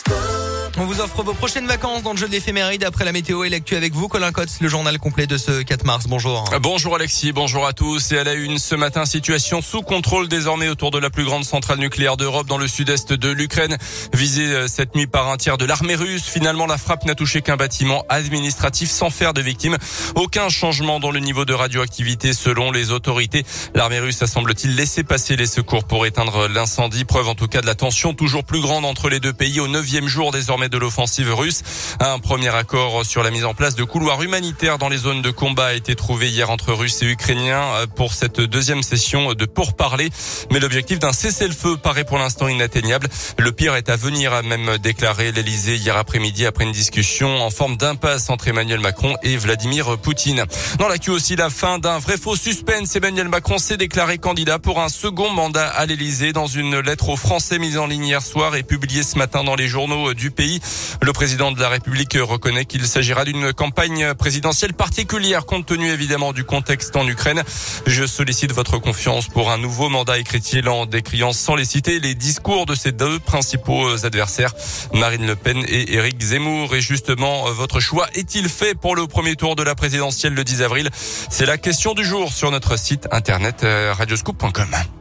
school. On vous offre vos prochaines vacances dans le jeu de l'éphéméride après la météo et l'actu avec vous, Colin Cotte, le journal complet de ce 4 mars. Bonjour. Bonjour Alexis, bonjour à tous. Et à la une ce matin, situation sous contrôle désormais autour de la plus grande centrale nucléaire d'Europe dans le sud-est de l'Ukraine. Visée euh, cette nuit par un tiers de l'armée russe. Finalement, la frappe n'a touché qu'un bâtiment administratif sans faire de victimes. Aucun changement dans le niveau de radioactivité selon les autorités. L'armée russe a semble-t-il laissé passer les secours pour éteindre l'incendie. Preuve en tout cas de la tension toujours plus grande entre les deux pays au neuvième jour désormais de l'offensive russe. Un premier accord sur la mise en place de couloirs humanitaires dans les zones de combat a été trouvé hier entre Russes et Ukrainiens euh, pour cette deuxième session de pourparlers. Mais l'objectif d'un cessez-le-feu paraît pour l'instant inatteignable. Le pire est à venir, a même déclaré l'Elysée hier après-midi après une discussion en forme d'impasse entre Emmanuel Macron et Vladimir Poutine. Dans l'actu aussi, la fin d'un vrai faux suspense. Emmanuel Macron s'est déclaré candidat pour un second mandat à l'Elysée dans une lettre aux Français mise en ligne hier soir et publiée ce matin dans les journaux du pays. Le président de la République reconnaît qu'il s'agira d'une campagne présidentielle particulière compte tenu évidemment du contexte en Ukraine. Je sollicite votre confiance pour un nouveau mandat, écrit-il en décriant sans les citer les discours de ses deux principaux adversaires, Marine Le Pen et Éric Zemmour. Et justement, votre choix est-il fait pour le premier tour de la présidentielle le 10 avril? C'est la question du jour sur notre site internet euh, radioscoop.com.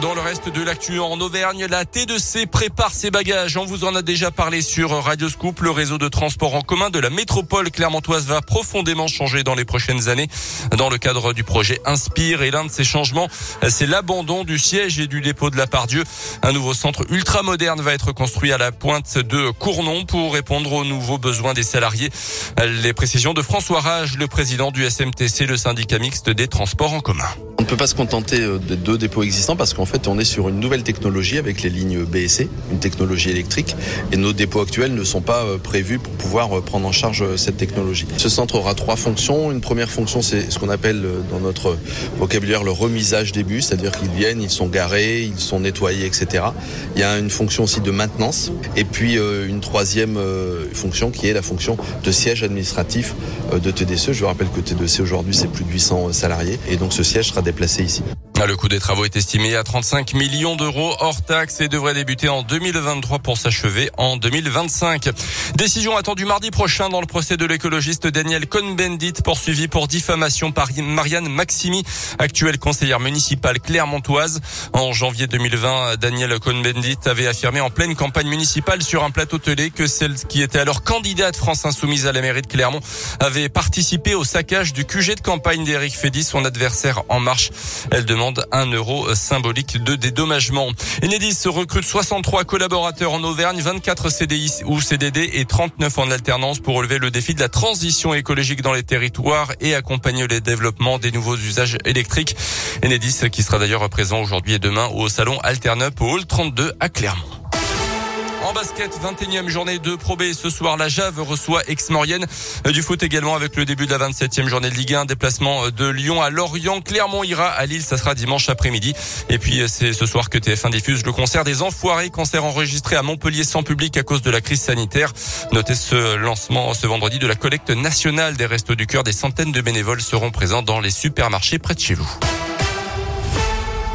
Dans le reste de l'actu en Auvergne, la T2C prépare ses bagages. On vous en a déjà parlé sur Radio Scoop. Le réseau de transport en commun de la métropole clermontoise va profondément changer dans les prochaines années. Dans le cadre du projet Inspire et l'un de ces changements, c'est l'abandon du siège et du dépôt de la Pardieu. Un nouveau centre ultra moderne va être construit à la pointe de Cournon pour répondre aux nouveaux besoins des salariés. Les précisions de François Rage, le président du SMTC, le syndicat mixte des transports en commun. On ne peut pas se contenter des deux dépôts existants parce qu'en fait, on est sur une nouvelle technologie avec les lignes BSC, une technologie électrique, et nos dépôts actuels ne sont pas prévus pour pouvoir prendre en charge cette technologie. Ce centre aura trois fonctions. Une première fonction, c'est ce qu'on appelle dans notre vocabulaire le remisage des bus, c'est-à-dire qu'ils viennent, ils sont garés, ils sont nettoyés, etc. Il y a une fonction aussi de maintenance, et puis une troisième fonction qui est la fonction de siège administratif de TDC. Je vous rappelle que TDC aujourd'hui, c'est plus de 800 salariés, et donc ce siège sera déplacé ici. Le coût des travaux est estimé à 35 millions d'euros hors taxes et devrait débuter en 2023 pour s'achever en 2025. Décision attendue mardi prochain dans le procès de l'écologiste Daniel Cohn-Bendit poursuivi pour diffamation par Marianne Maximi, actuelle conseillère municipale clermontoise. En janvier 2020, Daniel Cohn-Bendit avait affirmé en pleine campagne municipale sur un plateau télé que celle qui était alors candidate France Insoumise à la mairie de Clermont avait participé au saccage du QG de campagne d'Éric Fédy, son adversaire en marche. Elle demande un euro symbolique de dédommagement. Enedis recrute 63 collaborateurs en Auvergne, 24 CDI ou CDD et 39 en alternance pour relever le défi de la transition écologique dans les territoires et accompagner le développement des nouveaux usages électriques. Enedis qui sera d'ailleurs présent aujourd'hui et demain au salon Alternup au Hall 32 à Clermont. En basket, 21e journée de Pro B. Ce soir, la Jave reçoit Aix-Maurienne. Du foot également avec le début de la 27e journée de Ligue 1. Déplacement de Lyon à Lorient. Clermont ira à Lille. Ça sera dimanche après-midi. Et puis, c'est ce soir que TF1 diffuse le concert des Enfoirés. Concert enregistré à Montpellier sans public à cause de la crise sanitaire. Notez ce lancement ce vendredi de la collecte nationale des Restos du Cœur. Des centaines de bénévoles seront présents dans les supermarchés près de chez vous.